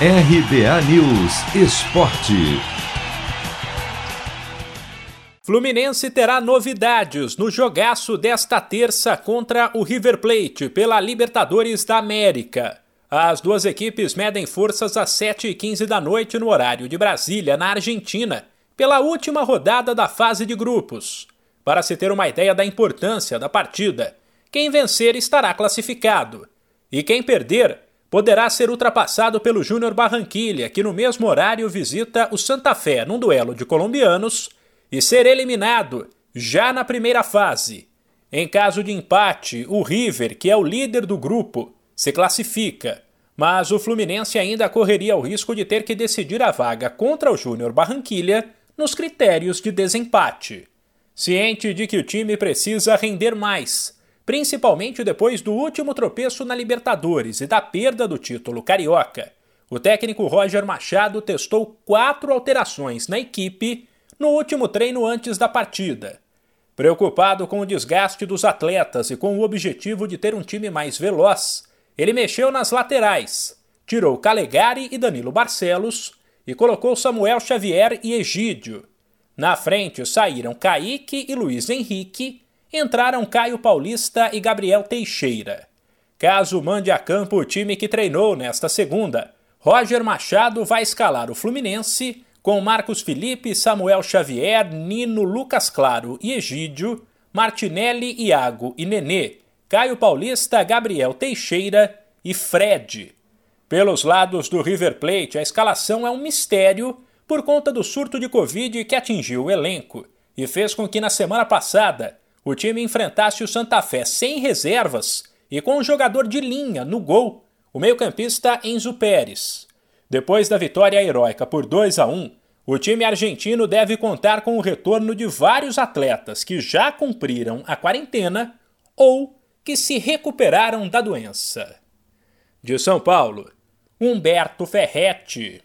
RBA News Esporte. Fluminense terá novidades no jogaço desta terça contra o River Plate pela Libertadores da América. As duas equipes medem forças às 7h15 da noite no horário de Brasília, na Argentina, pela última rodada da fase de grupos. Para se ter uma ideia da importância da partida, quem vencer estará classificado. E quem perder poderá ser ultrapassado pelo Júnior Barranquilha, que no mesmo horário visita o Santa Fé num duelo de colombianos e ser eliminado já na primeira fase. Em caso de empate, o River, que é o líder do grupo, se classifica, mas o Fluminense ainda correria o risco de ter que decidir a vaga contra o Júnior Barranquilha nos critérios de desempate. Ciente de que o time precisa render mais, principalmente depois do último tropeço na Libertadores e da perda do título carioca, o técnico Roger Machado testou quatro alterações na equipe no último treino antes da partida. Preocupado com o desgaste dos atletas e com o objetivo de ter um time mais veloz, ele mexeu nas laterais, tirou Calegari e Danilo Barcelos e colocou Samuel Xavier e Egídio. Na frente saíram Kaique e Luiz Henrique, entraram Caio Paulista e Gabriel Teixeira. Caso mande a campo o time que treinou nesta segunda, Roger Machado vai escalar o Fluminense com Marcos Felipe, Samuel Xavier, Nino, Lucas Claro e Egídio, Martinelli, Iago e Nenê, Caio Paulista, Gabriel Teixeira e Fred. Pelos lados do River Plate, a escalação é um mistério por conta do surto de Covid que atingiu o elenco e fez com que na semana passada o time enfrentasse o Santa Fé sem reservas e com um jogador de linha no gol, o meio-campista Enzo Pérez. Depois da vitória heróica por 2 a 1, o time argentino deve contar com o retorno de vários atletas que já cumpriram a quarentena ou que se recuperaram da doença. De São Paulo, Humberto Ferretti.